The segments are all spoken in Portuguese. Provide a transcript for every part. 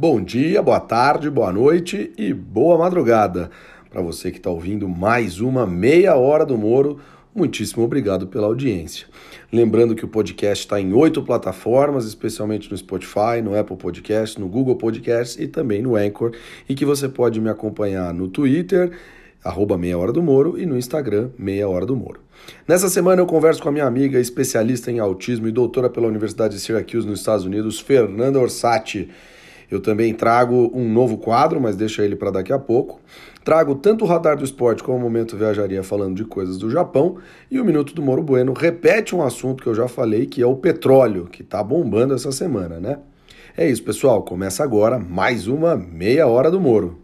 Bom dia, boa tarde, boa noite e boa madrugada. Para você que está ouvindo mais uma meia hora do Moro, muitíssimo obrigado pela audiência. Lembrando que o podcast está em oito plataformas, especialmente no Spotify, no Apple Podcast, no Google Podcast e também no Anchor, e que você pode me acompanhar no Twitter, arroba Meia Hora do Moro, e no Instagram, Meia Hora do Moro. Nessa semana eu converso com a minha amiga especialista em autismo e doutora pela Universidade de Syracuse nos Estados Unidos, Fernanda Orsatti. Eu também trago um novo quadro, mas deixa ele para daqui a pouco. Trago tanto o Radar do Esporte como o Momento Viajaria falando de coisas do Japão. E o Minuto do Moro Bueno repete um assunto que eu já falei, que é o petróleo, que está bombando essa semana, né? É isso, pessoal. Começa agora mais uma meia hora do Moro.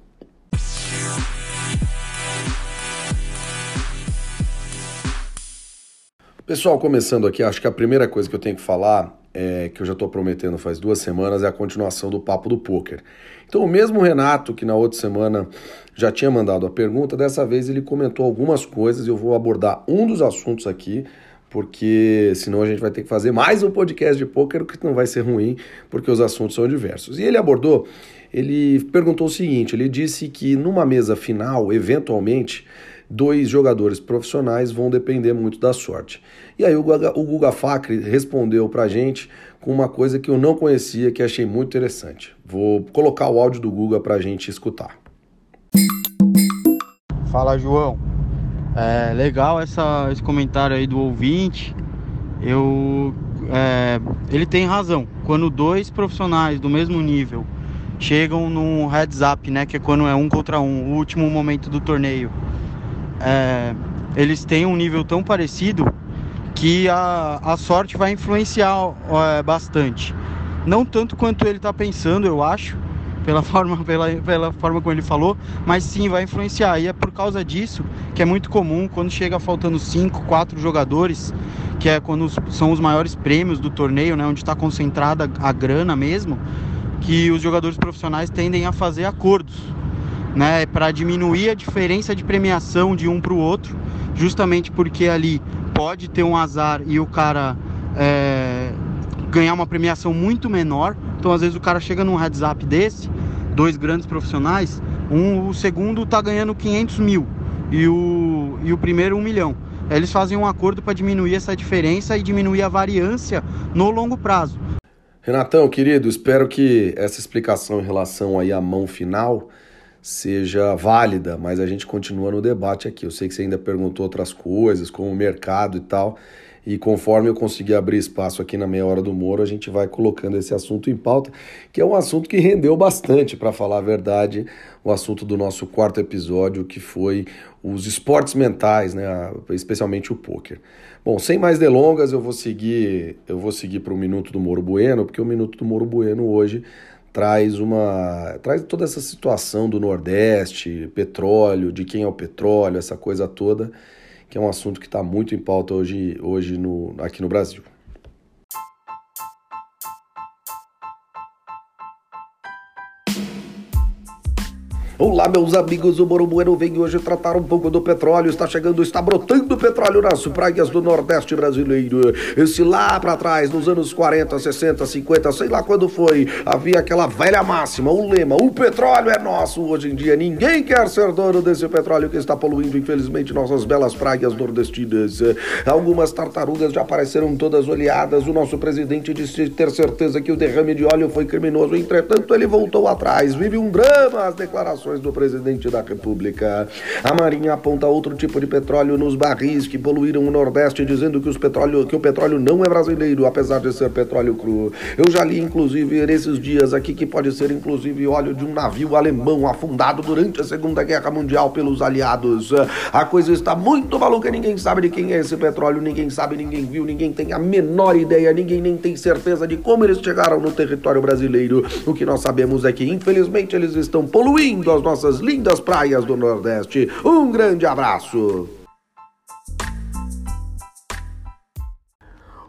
Pessoal, começando aqui, acho que a primeira coisa que eu tenho que falar é, que eu já estou prometendo faz duas semanas, é a continuação do papo do poker. Então, o mesmo Renato, que na outra semana já tinha mandado a pergunta, dessa vez ele comentou algumas coisas e eu vou abordar um dos assuntos aqui, porque senão a gente vai ter que fazer mais um podcast de poker, que não vai ser ruim, porque os assuntos são diversos. E ele abordou, ele perguntou o seguinte: ele disse que numa mesa final, eventualmente, dois jogadores profissionais vão depender muito da sorte. E aí o Guga, o Guga Facre respondeu pra gente com uma coisa que eu não conhecia, que achei muito interessante. Vou colocar o áudio do Guga pra gente escutar. Fala, João. É legal essa, esse comentário aí do ouvinte. Eu, é, ele tem razão. Quando dois profissionais do mesmo nível chegam num heads up, né, que é quando é um contra um, o último momento do torneio, é, eles têm um nível tão parecido que a, a sorte vai influenciar é, bastante. Não tanto quanto ele está pensando, eu acho, pela forma, pela, pela forma como ele falou, mas sim vai influenciar. E é por causa disso que é muito comum quando chega faltando 5, 4 jogadores, que é quando são os maiores prêmios do torneio, né, onde está concentrada a grana mesmo, que os jogadores profissionais tendem a fazer acordos né, para diminuir a diferença de premiação de um para o outro, justamente porque ali pode ter um azar e o cara é, ganhar uma premiação muito menor. Então, às vezes, o cara chega num heads up desse, dois grandes profissionais, um, o segundo está ganhando 500 mil e o, e o primeiro um milhão. Eles fazem um acordo para diminuir essa diferença e diminuir a variância no longo prazo. Renatão, querido, espero que essa explicação em relação aí à mão final seja válida, mas a gente continua no debate aqui. Eu sei que você ainda perguntou outras coisas, como o mercado e tal, e conforme eu conseguir abrir espaço aqui na meia hora do Moro, a gente vai colocando esse assunto em pauta, que é um assunto que rendeu bastante, para falar a verdade, o assunto do nosso quarto episódio, que foi os esportes mentais, né, especialmente o poker. Bom, sem mais delongas, eu vou seguir, eu vou seguir para o minuto do Moro Bueno, porque o minuto do Moro Bueno hoje traz uma traz toda essa situação do Nordeste, petróleo, de quem é o petróleo, essa coisa toda, que é um assunto que está muito em pauta hoje, hoje no, aqui no Brasil. Olá, meus amigos, o Moro Bueno vem hoje tratar um pouco do petróleo. Está chegando, está brotando petróleo nas praias do Nordeste brasileiro. Esse lá para trás, nos anos 40, 60, 50, sei lá quando foi, havia aquela velha máxima, o lema: o petróleo é nosso. Hoje em dia, ninguém quer ser dono desse petróleo que está poluindo, infelizmente, nossas belas praias nordestinas. Algumas tartarugas já apareceram todas oleadas. O nosso presidente disse ter certeza que o derrame de óleo foi criminoso. Entretanto, ele voltou atrás. Vive um drama as declarações do presidente da República. A Marinha aponta outro tipo de petróleo nos barris que poluíram o Nordeste, dizendo que, os petróleo, que o petróleo não é brasileiro, apesar de ser petróleo cru. Eu já li, inclusive, nesses dias aqui que pode ser, inclusive, óleo de um navio alemão afundado durante a Segunda Guerra Mundial pelos aliados. A coisa está muito maluca, ninguém sabe de quem é esse petróleo, ninguém sabe, ninguém viu, ninguém tem a menor ideia, ninguém nem tem certeza de como eles chegaram no território brasileiro. O que nós sabemos é que, infelizmente, eles estão poluindo as nossas lindas praias do Nordeste. Um grande abraço!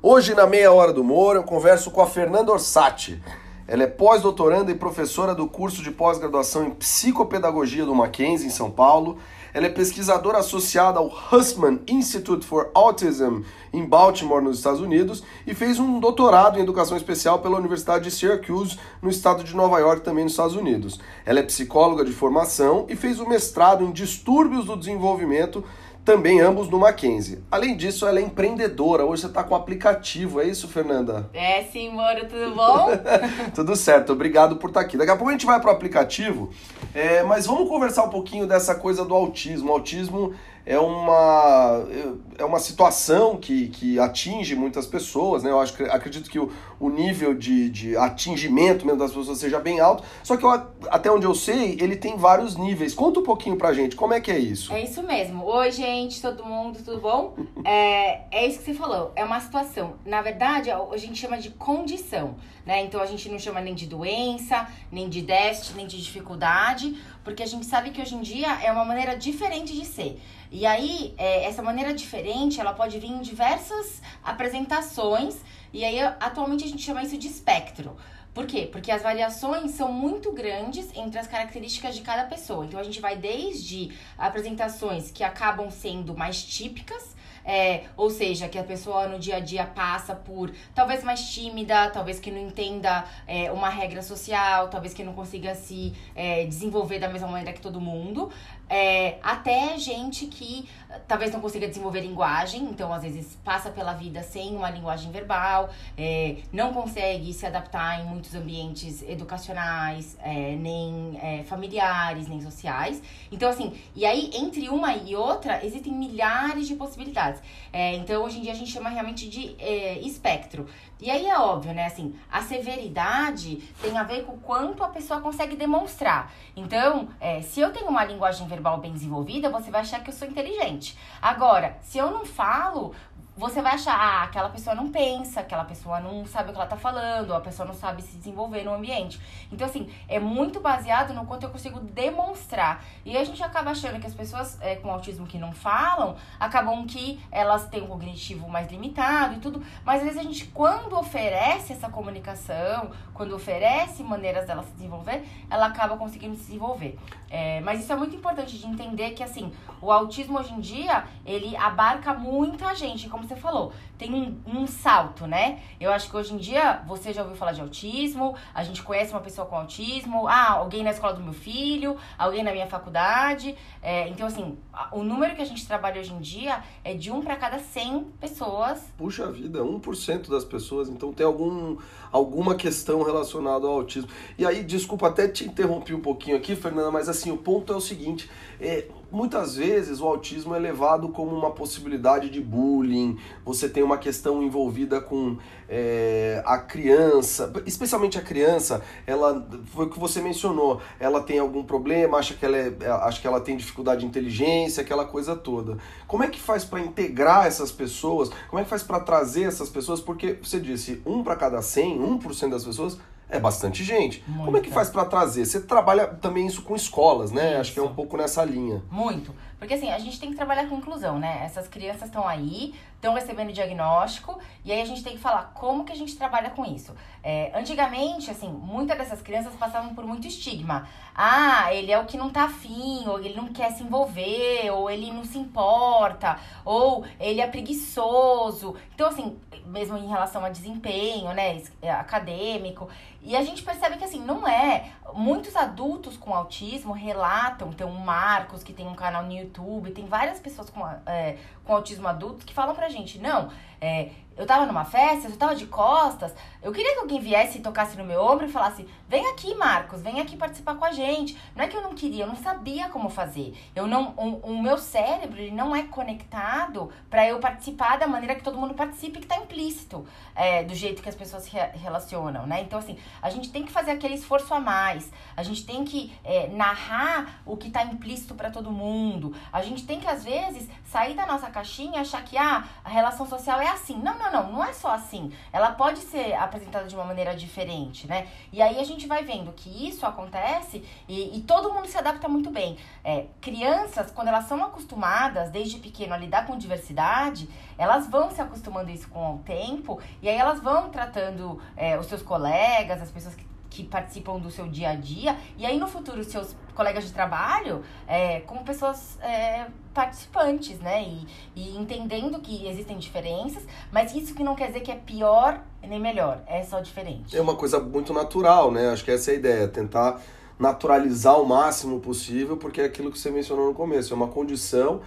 Hoje, na meia hora do humor, eu converso com a Fernanda Orsatti. Ela é pós-doutoranda e professora do curso de pós-graduação em psicopedagogia do Mackenzie, em São Paulo. Ela é pesquisadora associada ao Hussman Institute for Autism em Baltimore, nos Estados Unidos, e fez um doutorado em educação especial pela Universidade de Syracuse, no estado de Nova York, também nos Estados Unidos. Ela é psicóloga de formação e fez o mestrado em distúrbios do desenvolvimento também ambos no Mackenzie. Além disso, ela é empreendedora. Hoje você está com o aplicativo, é isso, Fernanda? É sim, Moro, tudo bom? tudo certo, obrigado por estar tá aqui. Daqui a pouco a gente vai para o aplicativo, é, mas vamos conversar um pouquinho dessa coisa do autismo. O autismo é uma, é uma situação que, que atinge muitas pessoas, né? Eu acho, acredito que o, o nível de, de atingimento mesmo das pessoas seja bem alto, só que eu, até onde eu sei, ele tem vários níveis. Conta um pouquinho pra gente, como é que é isso? É isso mesmo. Oi, gente, todo mundo, tudo bom? é, é isso que você falou, é uma situação. Na verdade, a gente chama de condição, né? Então a gente não chama nem de doença, nem de déficit, nem de dificuldade, porque a gente sabe que hoje em dia é uma maneira diferente de ser. E aí, é, essa maneira diferente, ela pode vir em diversas apresentações, e aí atualmente a gente chama isso de espectro. Por quê? Porque as variações são muito grandes entre as características de cada pessoa. Então a gente vai desde apresentações que acabam sendo mais típicas, é, ou seja, que a pessoa no dia a dia passa por talvez mais tímida, talvez que não entenda é, uma regra social, talvez que não consiga se é, desenvolver da mesma maneira que todo mundo, é, até gente que talvez não consiga desenvolver linguagem, então às vezes passa pela vida sem uma linguagem verbal, é, não consegue se adaptar em muitos ambientes educacionais, é, nem é, familiares, nem sociais. Então, assim, e aí entre uma e outra existem milhares de possibilidades. É, então, hoje em dia a gente chama realmente de é, espectro. E aí é óbvio, né? Assim, a severidade tem a ver com o quanto a pessoa consegue demonstrar. Então, se eu tenho uma linguagem verbal bem desenvolvida, você vai achar que eu sou inteligente. Agora, se eu não falo, você vai achar, ah, aquela pessoa não pensa, aquela pessoa não sabe o que ela tá falando, a pessoa não sabe se desenvolver no ambiente. Então, assim, é muito baseado no quanto eu consigo demonstrar. E a gente acaba achando que as pessoas é, com autismo que não falam, acabam que elas têm um cognitivo mais limitado e tudo, mas às vezes a gente, quando oferece essa comunicação, quando oferece maneiras dela se desenvolver, ela acaba conseguindo se desenvolver. É, mas isso é muito importante de entender que, assim, o autismo hoje em dia, ele abarca muita gente, como você falou, tem um, um, salto, né? Eu acho que hoje em dia você já ouviu falar de autismo, a gente conhece uma pessoa com autismo, ah, alguém na escola do meu filho, alguém na minha faculdade. É, então, assim, o número que a gente trabalha hoje em dia é de um para cada 100 pessoas. Puxa vida, 1% das pessoas, então tem algum, alguma questão relacionada ao autismo. E aí, desculpa até te interromper um pouquinho aqui, Fernanda, mas assim, o ponto é o seguinte: é, muitas vezes o autismo é levado como uma possibilidade de bullying, você tem uma questão envolvida com é, a criança, especialmente a criança, ela foi o que você mencionou, ela tem algum problema, acha que ela, é, acha que ela tem dificuldade de inteligência, aquela coisa toda. Como é que faz para integrar essas pessoas? Como é que faz para trazer essas pessoas? Porque você disse, um para cada 100, 1% das pessoas é bastante gente. Muito. Como é que faz para trazer? Você trabalha também isso com escolas, né? Isso. Acho que é um pouco nessa linha. Muito. Porque assim, a gente tem que trabalhar com inclusão, né? Essas crianças estão aí, estão recebendo diagnóstico, e aí a gente tem que falar como que a gente trabalha com isso. É, antigamente, assim, muitas dessas crianças passavam por muito estigma. Ah, ele é o que não tá afim, ou ele não quer se envolver, ou ele não se importa, ou ele é preguiçoso. Então, assim, mesmo em relação a desempenho, né, é, acadêmico. E a gente percebe que, assim, não é. Muitos adultos com autismo relatam, tem um Marcos que tem um canal no YouTube, tem várias pessoas com, é, com autismo adulto que falam pra gente, não, é, eu tava numa festa, eu tava de costas, eu queria que alguém viesse e tocasse no meu ombro e falasse: vem aqui, Marcos, vem aqui participar com a gente. Não é que eu não queria, eu não sabia como fazer. Eu não, o, o meu cérebro ele não é conectado para eu participar da maneira que todo mundo participe, que tá implícito é, do jeito que as pessoas se relacionam, né? Então, assim, a gente tem que fazer aquele esforço a mais, a gente tem que é, narrar o que tá implícito para todo mundo, a gente tem que, às vezes, sair da nossa caixinha e achar que ah, a relação social é assim. Não, não não, não, não é só assim. Ela pode ser apresentada de uma maneira diferente, né? E aí a gente vai vendo que isso acontece e, e todo mundo se adapta muito bem. É, crianças, quando elas são acostumadas desde pequeno a lidar com diversidade, elas vão se acostumando isso com o tempo e aí elas vão tratando é, os seus colegas, as pessoas que que participam do seu dia a dia, e aí no futuro seus colegas de trabalho é, como pessoas é, participantes, né? E, e entendendo que existem diferenças, mas isso que não quer dizer que é pior nem melhor, é só diferente. É uma coisa muito natural, né? Acho que essa é a ideia, tentar naturalizar o máximo possível, porque é aquilo que você mencionou no começo, é uma condição.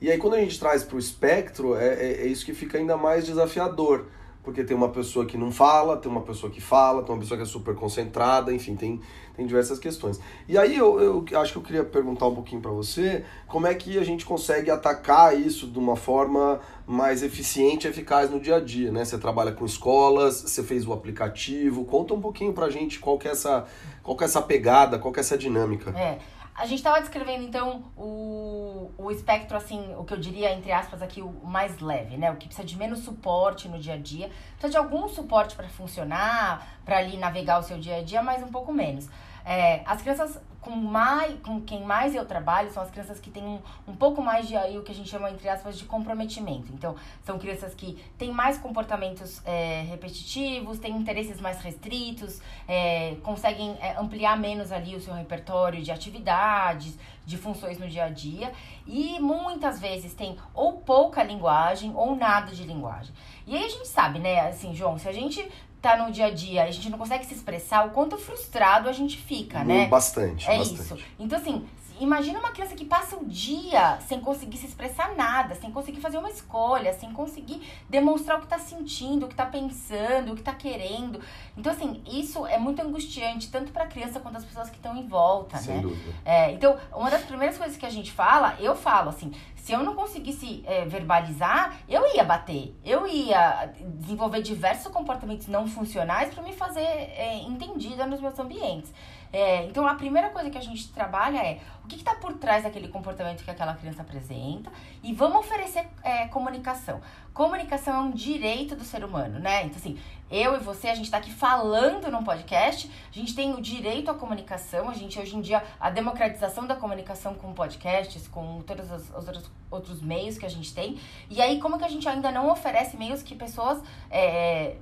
E aí quando a gente traz para o espectro, é, é, é isso que fica ainda mais desafiador porque tem uma pessoa que não fala, tem uma pessoa que fala, tem uma pessoa que é super concentrada, enfim, tem, tem diversas questões. E aí eu, eu acho que eu queria perguntar um pouquinho para você como é que a gente consegue atacar isso de uma forma mais eficiente e eficaz no dia a dia, né? Você trabalha com escolas, você fez o aplicativo, conta um pouquinho pra gente qual que é essa, qual que é essa pegada, qual que é essa dinâmica. É. A gente estava descrevendo, então, o, o espectro, assim, o que eu diria, entre aspas, aqui, o mais leve, né? O que precisa de menos suporte no dia a dia. Precisa de algum suporte para funcionar, para ali navegar o seu dia a dia, mas um pouco menos. É, as crianças com, mais, com quem mais eu trabalho são as crianças que têm um, um pouco mais de aí, o que a gente chama, entre aspas, de comprometimento. Então, são crianças que têm mais comportamentos é, repetitivos, têm interesses mais restritos, é, conseguem é, ampliar menos ali o seu repertório de atividades, de funções no dia a dia. E muitas vezes tem ou pouca linguagem ou nada de linguagem. E aí a gente sabe, né, assim, João, se a gente tá no dia a dia, a gente não consegue se expressar, o quanto frustrado a gente fica, né? Bastante. É bastante. isso. Então, assim, imagina uma criança que passa o dia sem conseguir se expressar nada, sem conseguir fazer uma escolha, sem conseguir demonstrar o que tá sentindo, o que tá pensando, o que tá querendo. Então, assim, isso é muito angustiante, tanto pra criança quanto as pessoas que estão em volta, Sem né? dúvida. É, então, uma das primeiras coisas que a gente fala, eu falo assim, se eu não conseguisse é, verbalizar, eu ia bater. Eu ia desenvolver diversos comportamentos não funcionais para me fazer é, entendida nos meus ambientes. É, então, a primeira coisa que a gente trabalha é o que está por trás daquele comportamento que aquela criança apresenta e vamos oferecer é, comunicação. Comunicação é um direito do ser humano, né? Então, assim, eu e você, a gente está aqui falando num podcast, a gente tem o direito à comunicação, a gente hoje em dia, a democratização da comunicação com podcasts, com todos os, os outros, outros meios que a gente tem. E aí, como que a gente ainda não oferece meios que pessoas. É,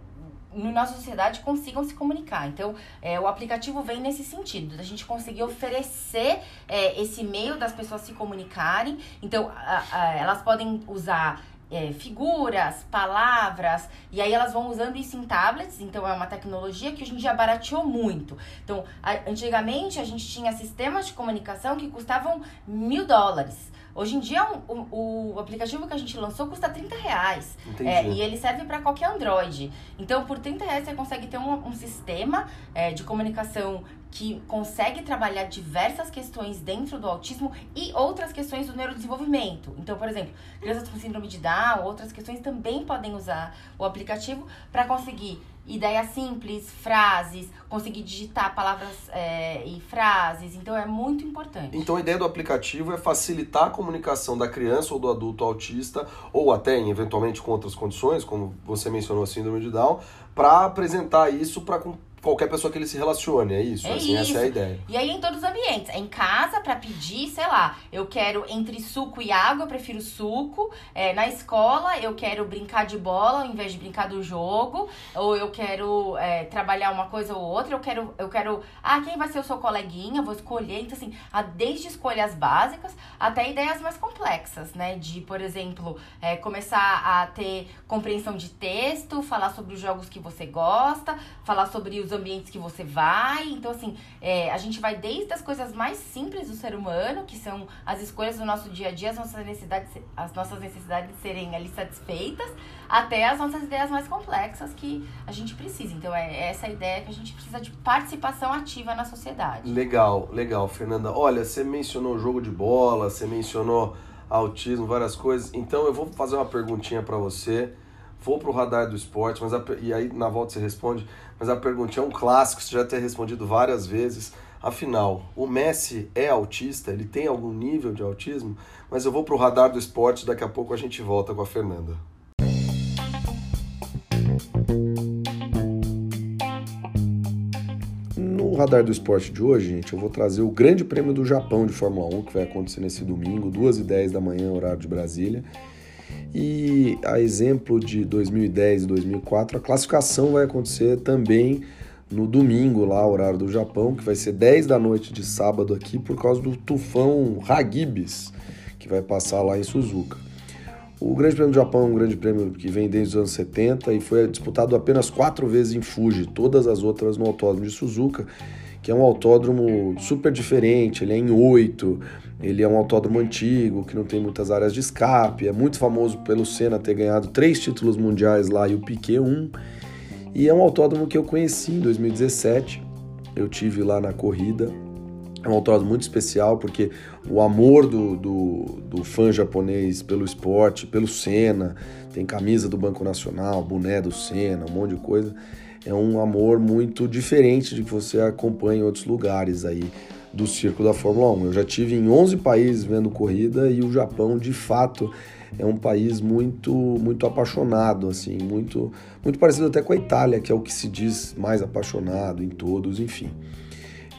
no nossa sociedade consigam se comunicar. Então, é, o aplicativo vem nesse sentido, da gente conseguir oferecer é, esse meio das pessoas se comunicarem. Então, a, a, elas podem usar é, figuras, palavras, e aí elas vão usando isso em tablets, então é uma tecnologia que hoje em dia barateou muito. Então, a, antigamente a gente tinha sistemas de comunicação que custavam mil dólares. Hoje em dia, um, o, o aplicativo que a gente lançou custa 30 reais. É, e ele serve para qualquer Android. Então, por 30 reais, você consegue ter um, um sistema é, de comunicação que consegue trabalhar diversas questões dentro do autismo e outras questões do neurodesenvolvimento. Então, por exemplo, crianças com síndrome de Down, outras questões também podem usar o aplicativo para conseguir ideias simples, frases, conseguir digitar palavras é, e frases. Então é muito importante. Então a ideia do aplicativo é facilitar a comunicação da criança ou do adulto autista, ou até eventualmente com outras condições, como você mencionou a síndrome de Down, para apresentar isso para qualquer pessoa que ele se relacione, é isso? É assim, isso. essa é a ideia. E aí em todos os ambientes. Em casa para pedir, sei lá, eu quero entre suco e água, eu prefiro suco. É, na escola, eu quero brincar de bola ao invés de brincar do jogo. Ou eu quero é, trabalhar uma coisa ou outra. Eu quero, eu quero. Ah, quem vai ser o seu coleguinha? Vou escolher. Então, assim, desde escolhas básicas até ideias mais complexas, né? De, por exemplo, é, começar a ter compreensão de texto, falar sobre os jogos que você gosta, falar sobre os ambientes que você vai. Então, assim, é, a gente vai desde as coisas mais simples do ser humano, que são as escolhas do nosso dia a dia, as nossas necessidades, as nossas necessidades serem ali satisfeitas, até as nossas ideias mais complexas que a gente precisa. Então, é essa ideia que a gente precisa de participação ativa na sociedade. Legal, legal, Fernanda. Olha, você mencionou jogo de bola, você mencionou autismo, várias coisas. Então, eu vou fazer uma perguntinha para você vou pro radar do esporte, mas a, e aí na volta você responde, mas a pergunta é um clássico, você já tem respondido várias vezes. Afinal, o Messi é autista? Ele tem algum nível de autismo? Mas eu vou pro radar do esporte, daqui a pouco a gente volta com a Fernanda. No radar do esporte de hoje, gente, eu vou trazer o Grande Prêmio do Japão de Fórmula 1, que vai acontecer nesse domingo, 2h10 da manhã, horário de Brasília. E a exemplo de 2010 e 2004, a classificação vai acontecer também no domingo lá, horário do Japão, que vai ser 10 da noite de sábado aqui, por causa do tufão Hagibis, que vai passar lá em Suzuka. O Grande Prêmio do Japão é um grande prêmio que vem desde os anos 70 e foi disputado apenas quatro vezes em Fuji, todas as outras no Autódromo de Suzuka, que é um autódromo super diferente, ele é em oito, ele é um autódromo antigo, que não tem muitas áreas de escape, é muito famoso pelo Senna ter ganhado três títulos mundiais lá e o Piquet um, e é um autódromo que eu conheci em 2017, eu tive lá na corrida, é um autódromo muito especial porque o amor do, do, do, fã japonês pelo esporte, pelo Senna, tem camisa do Banco Nacional, boné do Senna, um monte de coisa. É um amor muito diferente de que você acompanha em outros lugares aí do circo da Fórmula 1. Eu já tive em 11 países vendo corrida e o Japão, de fato, é um país muito muito apaixonado, assim, muito muito parecido até com a Itália, que é o que se diz mais apaixonado em todos, enfim.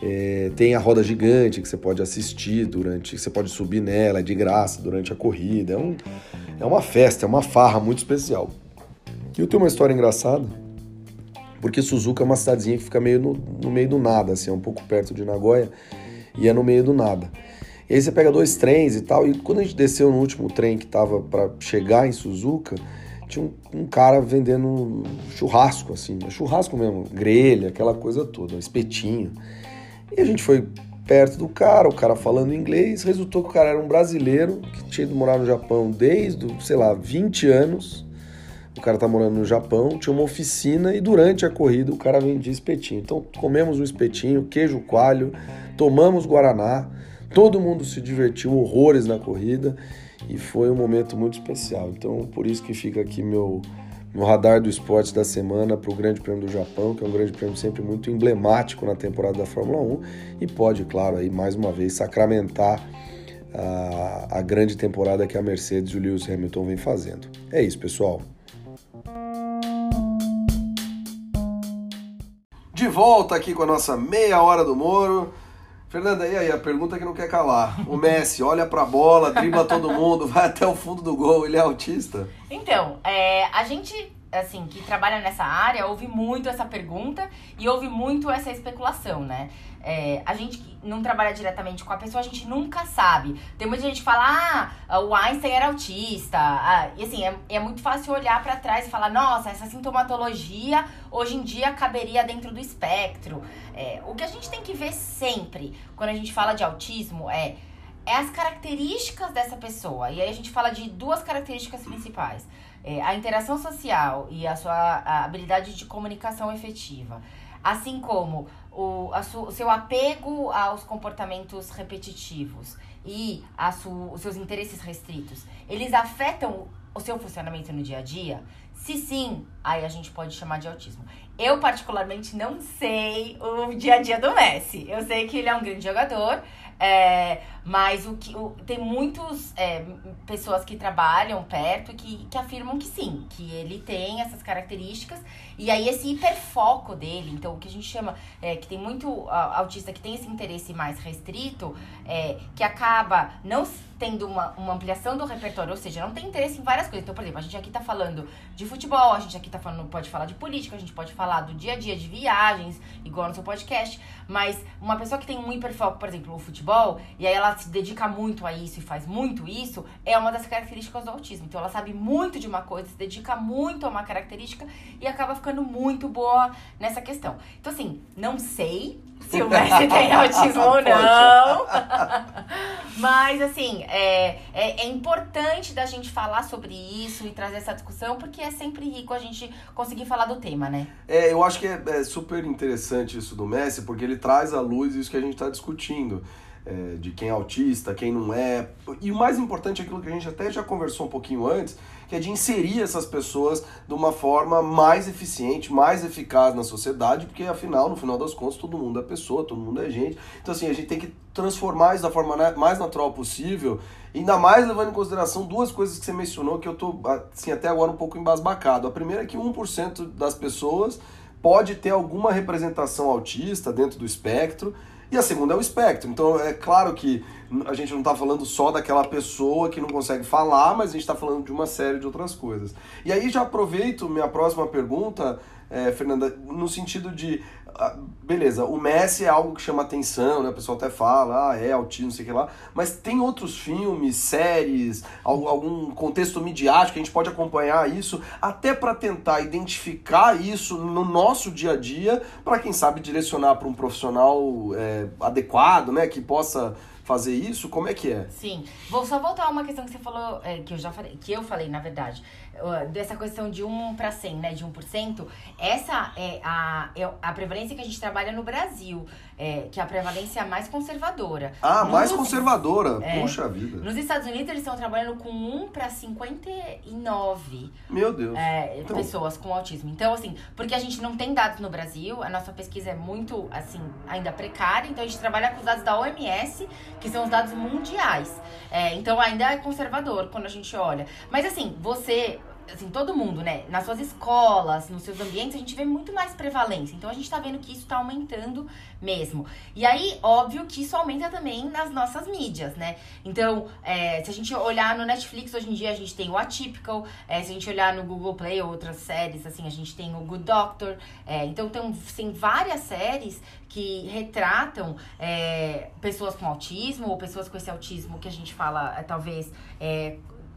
É, tem a roda gigante que você pode assistir durante, você pode subir nela, é de graça durante a corrida. É, um, é uma festa, é uma farra muito especial. E eu tenho uma história engraçada, porque Suzuka é uma cidadezinha que fica meio no, no meio do nada, assim, é um pouco perto de Nagoya e é no meio do nada. E aí você pega dois trens e tal, e quando a gente desceu no último trem que tava para chegar em Suzuka, tinha um, um, cara vendendo churrasco, assim, churrasco mesmo, grelha, aquela coisa toda, um espetinho. E a gente foi perto do cara, o cara falando inglês, resultou que o cara era um brasileiro que tinha ido morar no Japão desde, sei lá, 20 anos. O cara tá morando no Japão, tinha uma oficina e durante a corrida o cara vendia espetinho. Então comemos um espetinho, queijo coalho, tomamos guaraná, todo mundo se divertiu horrores na corrida e foi um momento muito especial. Então por isso que fica aqui meu no radar do esporte da semana para o Grande Prêmio do Japão, que é um grande prêmio sempre muito emblemático na temporada da Fórmula 1 e pode, claro, aí mais uma vez sacramentar a, a grande temporada que a Mercedes e o Lewis Hamilton vem fazendo. É isso, pessoal. Volta aqui com a nossa meia hora do Moro. Fernanda, e aí, a pergunta que não quer calar. O Messi olha pra bola, dribla todo mundo, vai até o fundo do gol, ele é autista? Então, é, a gente, assim, que trabalha nessa área, ouve muito essa pergunta e ouve muito essa especulação, né? É, a gente que não trabalha diretamente com a pessoa, a gente nunca sabe. Tem muita gente que fala, ah, o Einstein era autista. Ah, e assim, é, é muito fácil olhar para trás e falar, nossa, essa sintomatologia hoje em dia caberia dentro do espectro. É, o que a gente tem que ver sempre quando a gente fala de autismo é, é as características dessa pessoa. E aí a gente fala de duas características principais. É, a interação social e a sua a habilidade de comunicação efetiva. Assim como o, su, o seu apego aos comportamentos repetitivos e su, os seus interesses restritos, eles afetam o seu funcionamento no dia a dia? Se sim, aí a gente pode chamar de autismo. Eu, particularmente, não sei o dia a dia do Messi. Eu sei que ele é um grande jogador, é, mas o que o, tem muitas é, pessoas que trabalham perto que, que afirmam que sim, que ele tem essas características. E aí esse hiperfoco dele, então o que a gente chama, é, que tem muito autista que tem esse interesse mais restrito, é, que acaba não tendo uma, uma ampliação do repertório, ou seja, não tem interesse em várias coisas. Então, por exemplo, a gente aqui tá falando de futebol, a gente aqui tá falando, pode falar de política, a gente pode falar do dia a dia de viagens, igual no seu podcast, mas uma pessoa que tem um hiperfoco, por exemplo, o futebol, e aí ela se dedica muito a isso e faz muito isso, é uma das características do autismo. Então ela sabe muito de uma coisa, se dedica muito a uma característica e acaba ficando muito boa nessa questão. Então, assim, não sei se o Messi tem autismo ou não. Mas, assim, é, é, é, importante da gente falar sobre isso e trazer essa discussão, porque é sempre rico a gente conseguir falar do tema, né? É, eu acho que é, é super interessante isso do Messi, porque ele traz à luz isso que a gente está discutindo é, de quem é autista, quem não é. E o mais importante é aquilo que a gente até já conversou um pouquinho antes, que é de inserir essas pessoas de uma forma mais eficiente, mais eficaz na sociedade, porque afinal, no final das contas, todo mundo é pessoa, todo mundo é gente. Então, assim, a gente tem que transformar isso da forma mais natural possível, ainda mais levando em consideração duas coisas que você mencionou que eu tô, assim, até agora um pouco embasbacado. A primeira é que 1% das pessoas pode ter alguma representação autista dentro do espectro, e a segunda é o espectro. Então é claro que a gente não está falando só daquela pessoa que não consegue falar, mas a gente está falando de uma série de outras coisas. E aí já aproveito minha próxima pergunta é, Fernanda, no sentido de ah, beleza, o Messi é algo que chama atenção, né? O pessoal até fala, ah, é autismo, não sei o que lá. Mas tem outros filmes, séries, algum contexto midiático que a gente pode acompanhar isso, até para tentar identificar isso no nosso dia a dia, para quem sabe direcionar para um profissional é, adequado, né? Que possa fazer isso? Como é que é? Sim. Vou só voltar a uma questão que você falou, é, que eu já falei, que eu falei, na verdade, dessa questão de 1 para 100, né, de 1%, essa é a, é a prevalência que a gente trabalha no Brasil, é, que é a prevalência mais conservadora. Ah, nos, mais conservadora. É, Puxa vida. Nos Estados Unidos eles estão trabalhando com 1 para 59. Meu Deus. É, então... pessoas com autismo. Então, assim, porque a gente não tem dados no Brasil, a nossa pesquisa é muito, assim, ainda precária, então a gente trabalha com os dados da OMS, que são os dados mundiais. É, então ainda é conservador quando a gente olha. Mas assim, você assim, todo mundo, né? Nas suas escolas, nos seus ambientes, a gente vê muito mais prevalência. Então a gente tá vendo que isso tá aumentando mesmo. E aí, óbvio que isso aumenta também nas nossas mídias, né? Então, é, se a gente olhar no Netflix, hoje em dia a gente tem o Atypical, é, se a gente olhar no Google Play ou outras séries, assim, a gente tem o Good Doctor. É, então tem, tem várias séries que retratam é, pessoas com autismo ou pessoas com esse autismo que a gente fala, é, talvez,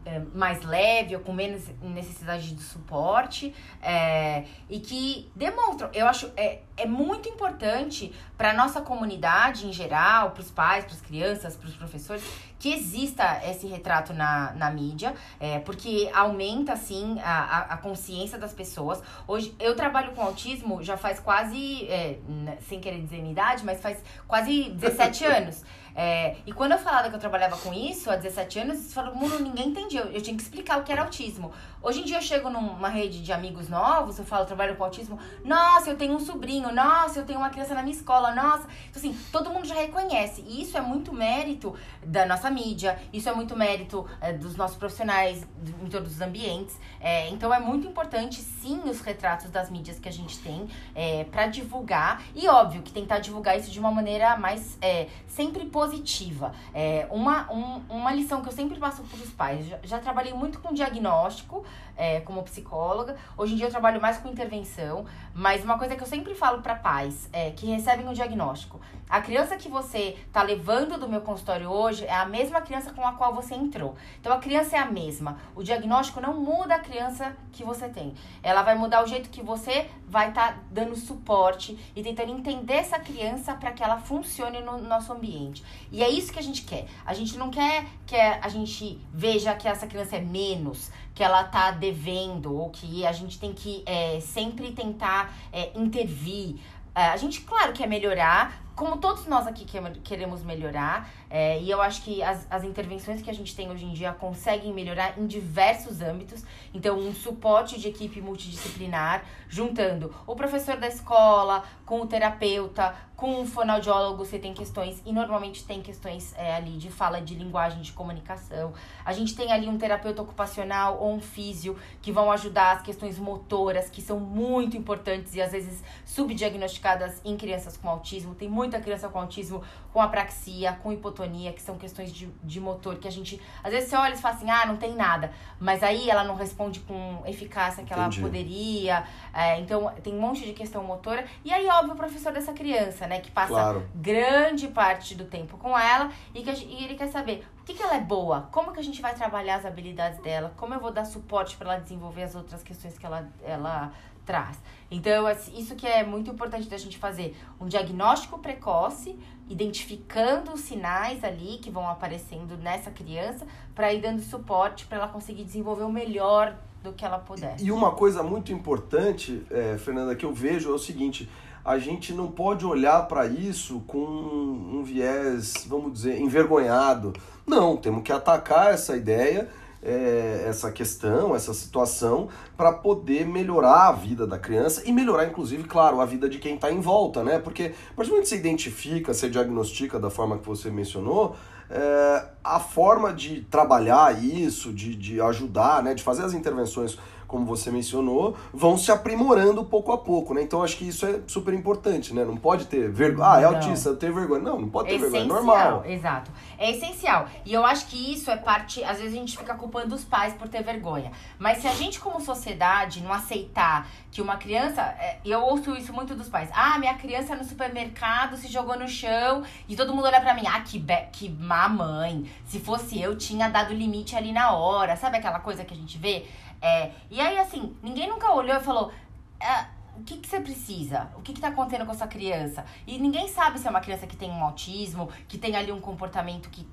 é, mais leve ou com menos necessidade de suporte é, e que demonstram. Eu acho é, é muito importante para nossa comunidade em geral, para os pais, para as crianças, para os professores, que exista esse retrato na, na mídia, é, porque aumenta assim a, a, consciência das pessoas. Hoje eu trabalho com autismo já faz quase, é, sem querer dizer minha idade, mas faz quase 17 anos. É, e quando eu falava que eu trabalhava com isso há 17 anos, todo mundo, ninguém entendia. Eu, eu, tinha que explicar o que era autismo. Hoje em dia eu chego numa rede de amigos novos, eu falo, trabalho com autismo. Nossa, eu tenho um sobrinho. Nossa, eu tenho uma criança na minha escola. Nossa. Então, assim, todo mundo já reconhece. E isso é muito mérito da nossa mídia, isso é muito mérito é, dos nossos profissionais em todos os ambientes. É, então é muito importante, sim, os retratos das mídias que a gente tem é, para divulgar. E óbvio que tentar divulgar isso de uma maneira mais é, sempre positiva positiva. É, uma, um, uma lição que eu sempre passo para os pais, já, já, trabalhei muito com diagnóstico é, como psicóloga, hoje em dia eu trabalho mais com intervenção, mas uma coisa que eu sempre falo para pais é que recebem o um diagnóstico. A criança que você tá levando do meu consultório hoje é a mesma criança com a qual você entrou. Então a criança é a mesma. O diagnóstico não muda a criança que você tem. Ela vai mudar o jeito que você vai estar tá dando suporte e tentando entender essa criança para que ela funcione no nosso ambiente. E é isso que a gente quer. A gente não quer que a gente veja que essa criança é menos, que ela tá devendo, ou que a gente tem que é, sempre tentar é, intervir. É, a gente, claro, quer melhorar, como todos nós aqui queremos melhorar, é, e eu acho que as, as intervenções que a gente tem hoje em dia conseguem melhorar em diversos âmbitos. Então, um suporte de equipe multidisciplinar, juntando o professor da escola, com o terapeuta, com o fonoaudiólogo, você tem questões, e normalmente tem questões é, ali de fala de linguagem, de comunicação. A gente tem ali um terapeuta ocupacional ou um físio que vão ajudar as questões motoras, que são muito importantes e às vezes subdiagnosticadas em crianças com autismo. Tem muita criança com autismo com apraxia, com hipotonia, que são questões de, de motor, que a gente. Às vezes você olha e fala assim, ah, não tem nada. Mas aí ela não responde com eficácia que Entendi. ela poderia. É, então tem um monte de questão motora. E aí, óbvio, o professor dessa criança, né? Que passa claro. grande parte do tempo com ela e, que, e ele quer saber o que, que ela é boa, como que a gente vai trabalhar as habilidades dela, como eu vou dar suporte para ela desenvolver as outras questões que ela, ela traz. Então, isso que é muito importante da gente fazer um diagnóstico precoce, identificando os sinais ali que vão aparecendo nessa criança, para ir dando suporte para ela conseguir desenvolver o melhor do que ela puder. E uma coisa muito importante, é, Fernanda, que eu vejo é o seguinte: a gente não pode olhar para isso com um viés, vamos dizer, envergonhado. Não, temos que atacar essa ideia é, essa questão, essa situação, para poder melhorar a vida da criança e melhorar, inclusive, claro, a vida de quem está em volta, né? Porque, a partir do momento que você identifica, você diagnostica da forma que você mencionou, é, a forma de trabalhar isso, de, de ajudar, né, de fazer as intervenções como você mencionou, vão se aprimorando pouco a pouco, né? Então acho que isso é super importante, né? Não pode ter vergonha. Ah, é Não. autista, eu tenho vergonha. Não, não pode ter É vergonha, é essencial, normal. exato. É essencial. E eu acho que isso é parte. Às vezes a gente fica culpando os pais por ter vergonha. Mas se a gente, como sociedade, não aceitar que uma criança. é, Eu ouço isso muito dos pais. Ah, minha criança no supermercado se jogou no chão e todo mundo olha pra mim. Ah, que, be... que má mãe. Se fosse eu, tinha dado limite ali na hora. Sabe aquela coisa que a gente vê? É, e aí, assim, ninguém nunca olhou e falou. "Ah, o que, que você precisa? O que, que tá acontecendo com essa criança? E ninguém sabe se é uma criança que tem um autismo, que tem ali um comportamento que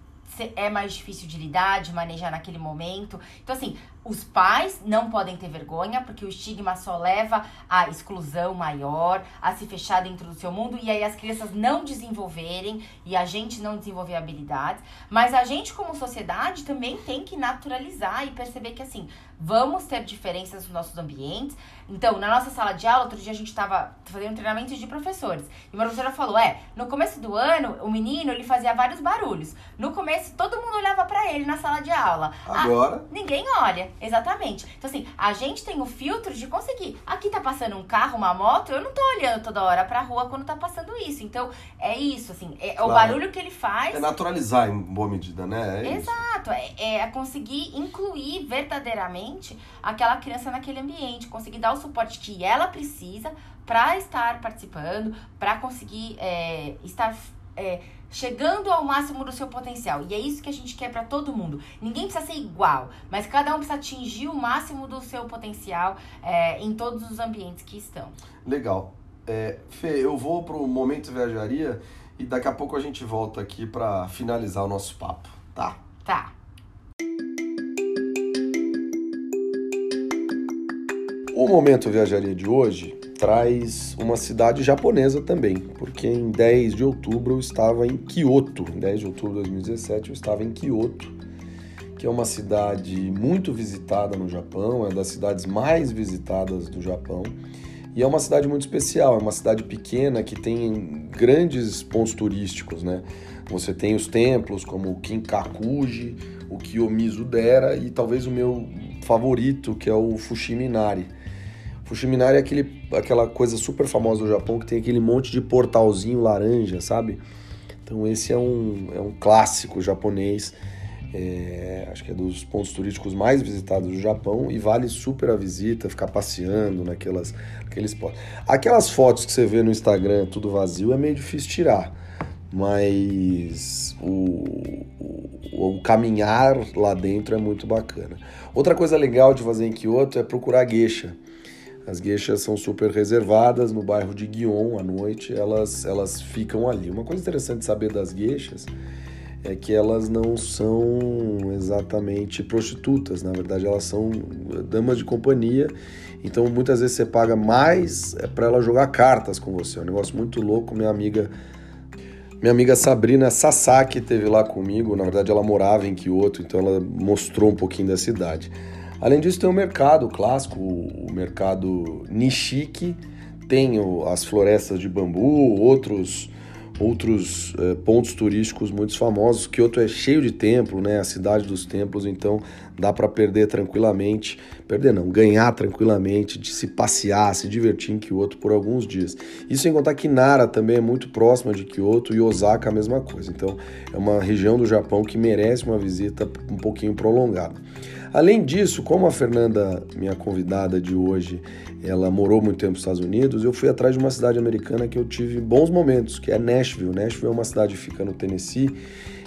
é mais difícil de lidar, de manejar naquele momento. Então, assim, os pais não podem ter vergonha, porque o estigma só leva à exclusão maior, a se fechar dentro do seu mundo, e aí as crianças não desenvolverem e a gente não desenvolver habilidades. Mas a gente, como sociedade, também tem que naturalizar e perceber que, assim, vamos ter diferenças nos nossos ambientes. Então, na nossa sala de aula, outro dia a gente tava fazendo um treinamento de professores. E uma professora falou: é, no começo do ano, o menino ele fazia vários barulhos. No começo, todo mundo olhava pra ele na sala de aula. Ah, Agora, Ninguém olha, exatamente. Então, assim, a gente tem o filtro de conseguir. Aqui tá passando um carro, uma moto, eu não tô olhando toda hora pra rua quando tá passando isso. Então, é isso, assim, é o Claro. barulho que ele faz. é naturalizar em boa medida, né? É. Exato, é, é conseguir incluir verdadeiramente aquela criança naquele ambiente, conseguir dar o suporte que ela precisa para estar participando, para conseguir é, estar é, chegando ao máximo do seu potencial. E é isso que a gente quer para todo mundo. Ninguém precisa ser igual, mas cada um precisa atingir o máximo do seu potencial é, em todos os ambientes que estão. Legal. É, Fê, eu vou pro Momento Viajaria e daqui a pouco a gente volta aqui para finalizar o nosso papo, tá? Tá. O Momento Viajaria de hoje traz uma cidade japonesa também, porque em 10 de outubro eu estava em Kyoto. Em 10 de outubro de 2017 eu estava em Kyoto, que é uma cidade muito visitada no Japão, é das cidades mais visitadas do Japão. E é uma cidade muito especial, é uma cidade pequena que tem grandes pontos turísticos, né? Você tem os templos como o Kinkakuji, o Kiyomizu-dera e talvez o meu favorito, que é o Fushiminari. Fushiminari é aquele, aquela coisa super famosa do Japão que tem aquele monte de portalzinho laranja, sabe? Então esse é um, é um clássico japonês, é, acho que é dos pontos turísticos mais visitados do Japão e vale super a visita, ficar passeando naquelas, naqueles pontos. Aquelas fotos que você vê no Instagram, tudo vazio, é meio difícil tirar, mas o, o, o caminhar lá dentro é muito bacana. Outra coisa legal de fazer em Kyoto é procurar geisha. As gueixas são super reservadas no bairro de Gion à noite, elas, elas ficam ali. Uma coisa interessante de saber das gueixas é que elas não são exatamente prostitutas, na verdade elas são damas de companhia, então muitas vezes você paga mais para ela jogar cartas com você. É um negócio muito louco. Minha amiga minha amiga Sabrina Sasaki teve lá comigo, na verdade ela morava em Kyoto, então ela mostrou um pouquinho da cidade. Além disso, tem o mercado clássico, o mercado Nishiki, tem as florestas de bambu, outros, outros eh, pontos turísticos muito famosos. Kyoto é cheio de templo, né? A cidade dos templos, então dá para perder tranquilamente, perder não, ganhar tranquilamente, de se passear, se divertir em Kyoto por alguns dias. Isso sem contar que Nara também é muito próxima de Kyoto e Osaka a mesma coisa. Então é uma região do Japão que merece uma visita um pouquinho prolongada. Além disso, como a Fernanda, minha convidada de hoje, ela morou muito tempo nos Estados Unidos, eu fui atrás de uma cidade americana que eu tive bons momentos, que é Nashville. Nashville é uma cidade que fica no Tennessee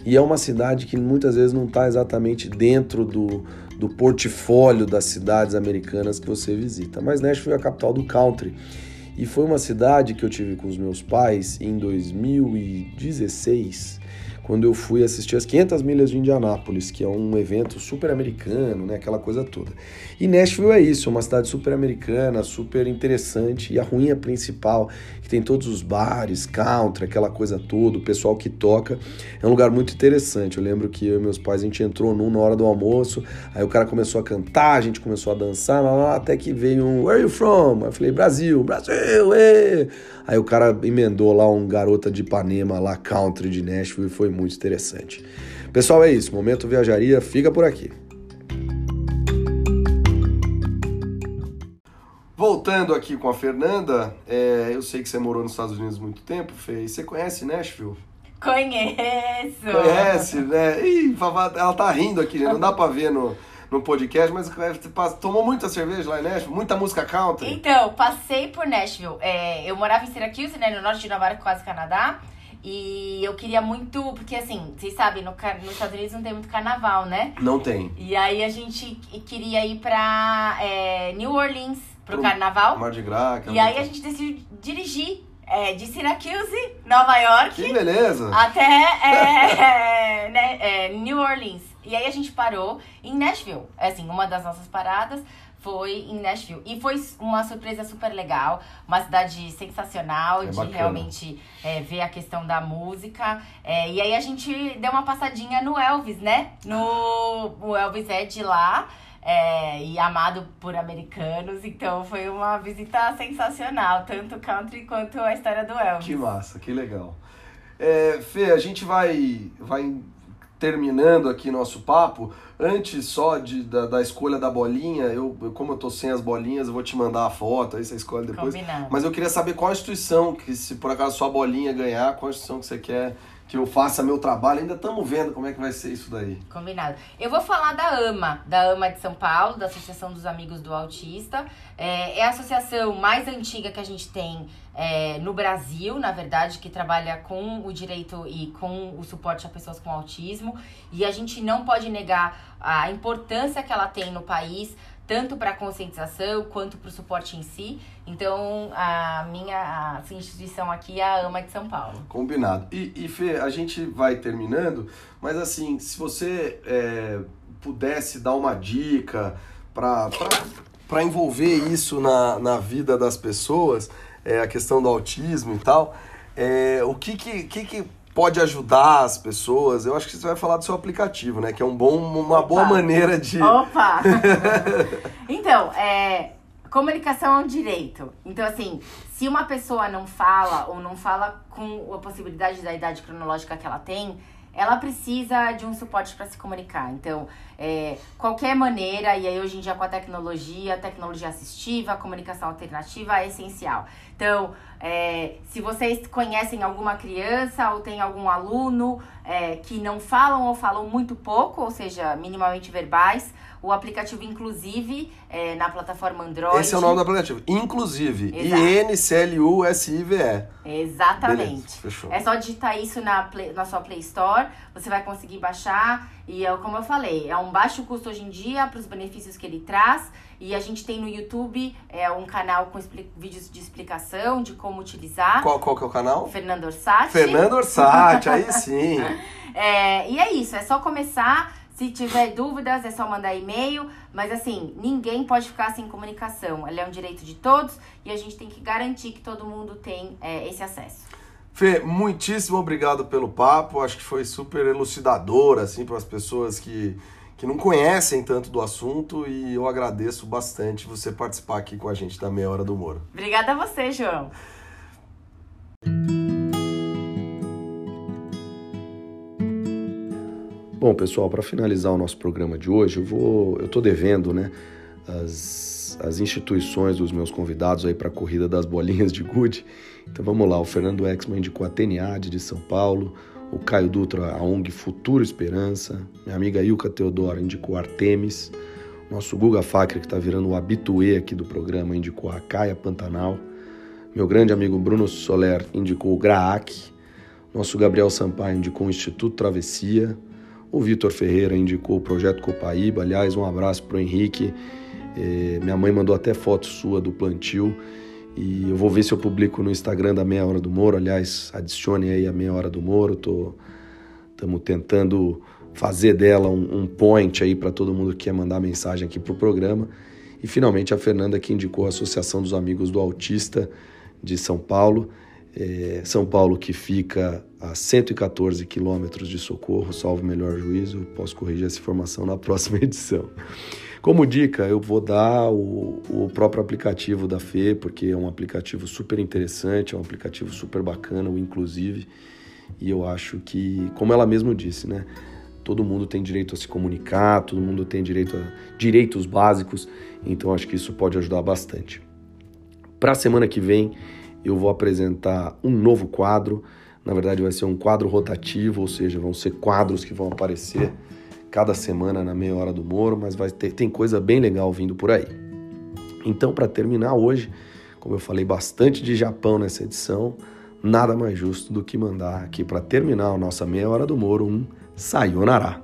e é uma cidade que muitas vezes não está exatamente dentro do, do portfólio das cidades americanas que você visita. Mas Nashville é a capital do country. E foi uma cidade que eu tive com os meus pais em 2016, quando eu fui assistir as 500 milhas de Indianápolis, que é um evento super americano, né, aquela coisa toda. E Nashville é isso, é uma cidade super americana, super interessante, e a ruinha principal, que tem todos os bares, country, aquela coisa toda, o pessoal que toca, é um lugar muito interessante. Eu lembro que eu e meus pais, a gente entrou num na hora do almoço, aí o cara começou a cantar, a gente começou a dançar, lá, lá, até que veio um Where are you from? Aí eu falei, Brasil, Brasil, ê! Aí o cara emendou lá um garota de Ipanema, lá country de Nashville, e foi muito interessante. Pessoal, é isso. Momento Viajaria fica por aqui. Voltando aqui com a Fernanda, é, eu sei que você morou nos Estados Unidos muito tempo, Fê, e você conhece Nashville? Conheço! Conhece, né? Ih, ela tá rindo aqui, não dá pra ver no, no podcast, mas tomou muita cerveja lá em Nashville? Muita música country? Então, passei por Nashville. É, eu morava em Syracuse, né, no norte de Nova York, quase Canadá. E eu queria muito, porque assim, vocês sabem, no, nos Estados Unidos não tem muito carnaval, né? Não tem. E aí a gente queria ir pra é, New Orleans pro, pro carnaval. Mar de Gras. E aí a gente decidiu dirigir é, de Syracuse, Nova York. Que beleza! Até é, né, é, New Orleans. E aí a gente parou em Nashville. É assim, uma das nossas paradas foi em Nashville. E foi uma surpresa super legal, uma cidade sensacional é de bacana. realmente é, ver a questão da música. É, e aí a gente deu uma passadinha no Elvis, né? No, o Elvis é de lá. É, e amado por americanos, então foi uma visita sensacional, tanto country quanto a história do Elvis. Que massa, que legal. É, Fê, a gente vai, vai terminando aqui nosso papo, antes só de, da, da escolha da bolinha, eu, como eu tô sem as bolinhas, eu vou te mandar a foto, aí você escolhe depois. Combinado. Mas eu queria saber qual a instituição, que se por acaso sua bolinha ganhar, qual a instituição que você quer que eu faça meu trabalho. Ainda estamos vendo como é que vai ser isso daí. Combinado. Eu vou falar da AMA, da AMA de São Paulo, da Associação dos Amigos do Autista. É, é a associação mais antiga que a gente tem é, no Brasil, na verdade, que trabalha com o direito e com o suporte a pessoas com autismo. E a gente não pode negar a importância que ela tem no país tanto para conscientização quanto para o suporte em si. Então, a minha a instituição aqui é a AMA de São Paulo. Combinado. E, e Fê, a gente vai terminando, mas assim, se você é, pudesse dar uma dica para envolver isso na, na vida das pessoas, é, a questão do autismo e tal, é, o que, que, que, que pode ajudar as pessoas. Eu acho que você vai falar do seu aplicativo, né? Que é um bom, uma Opa. boa maneira de. Opa! então, é, comunicação é um direito. Então, assim, se uma pessoa não fala ou não fala com a possibilidade da idade cronológica que ela tem, ela precisa de um suporte para se comunicar. Então, é, qualquer maneira, e aí hoje em dia com a tecnologia, tecnologia assistiva, comunicação alternativa é essencial. Então, é, se vocês conhecem alguma criança ou tem algum aluno é, que não falam ou falam muito pouco, ou seja, minimamente verbais, o aplicativo Inclusive é, na plataforma Android. Esse é o nome do aplicativo. Inclusive. I-N-C-L-U-S-I-V-E. Exatamente. Beleza, fechou. É só digitar isso na, Play, na sua Play Store, você vai conseguir baixar. E é como eu falei, é um baixo custo hoje em dia para os benefícios que ele traz. E a gente tem no YouTube é, um canal com vídeos de explicação de como utilizar. Qual, qual que é o canal? Fernando Orsatti. Fernando Orsatti, aí sim. é, e é isso, é só começar. Se tiver dúvidas, é só mandar e-mail. Mas assim, ninguém pode ficar sem comunicação. Ela é um direito de todos e a gente tem que garantir que todo mundo tem é, esse acesso. Fê, muitíssimo obrigado pelo papo. Acho que foi super elucidador, assim, para as pessoas que que não conhecem tanto do assunto e eu agradeço bastante você participar aqui com a gente da Meia Hora do Moro. Obrigada a você, João. Bom, pessoal, para finalizar o nosso programa de hoje, eu vou, eu tô devendo, né, as, as instituições dos meus convidados aí para a corrida das bolinhas de gude. Então vamos lá, o Fernando Exman indicou a TNAD de São Paulo, o Caio Dutra, a ONG Futuro Esperança, minha amiga Ilka Teodora indicou Artemis, nosso Guga Facre, que está virando o habituê aqui do programa, indicou a Caia Pantanal, meu grande amigo Bruno Soler indicou o GRAAC, nosso Gabriel Sampaio indicou o Instituto Travessia, o Vitor Ferreira indicou o Projeto Copaíba, aliás, um abraço para o Henrique, eh, minha mãe mandou até foto sua do plantio, e eu vou ver se eu publico no Instagram da Meia Hora do Moro. Aliás, adicione aí a Meia Hora do Moro. Estamos tentando fazer dela um, um point aí para todo mundo que quer mandar mensagem aqui para o programa. E finalmente a Fernanda que indicou a Associação dos Amigos do Autista de São Paulo. É, São Paulo que fica a 114 quilômetros de Socorro, salvo melhor juízo. Posso corrigir essa informação na próxima edição. Como dica, eu vou dar o, o próprio aplicativo da FE, porque é um aplicativo super interessante, é um aplicativo super bacana, o Inclusive, e eu acho que, como ela mesma disse, né? Todo mundo tem direito a se comunicar, todo mundo tem direito a direitos básicos, então acho que isso pode ajudar bastante. Para a semana que vem, eu vou apresentar um novo quadro. Na verdade, vai ser um quadro rotativo, ou seja, vão ser quadros que vão aparecer cada semana na meia hora do Moro, mas vai ter, tem coisa bem legal vindo por aí. Então, para terminar hoje, como eu falei bastante de Japão nessa edição, nada mais justo do que mandar aqui para terminar a nossa meia hora do Moro um sayonara.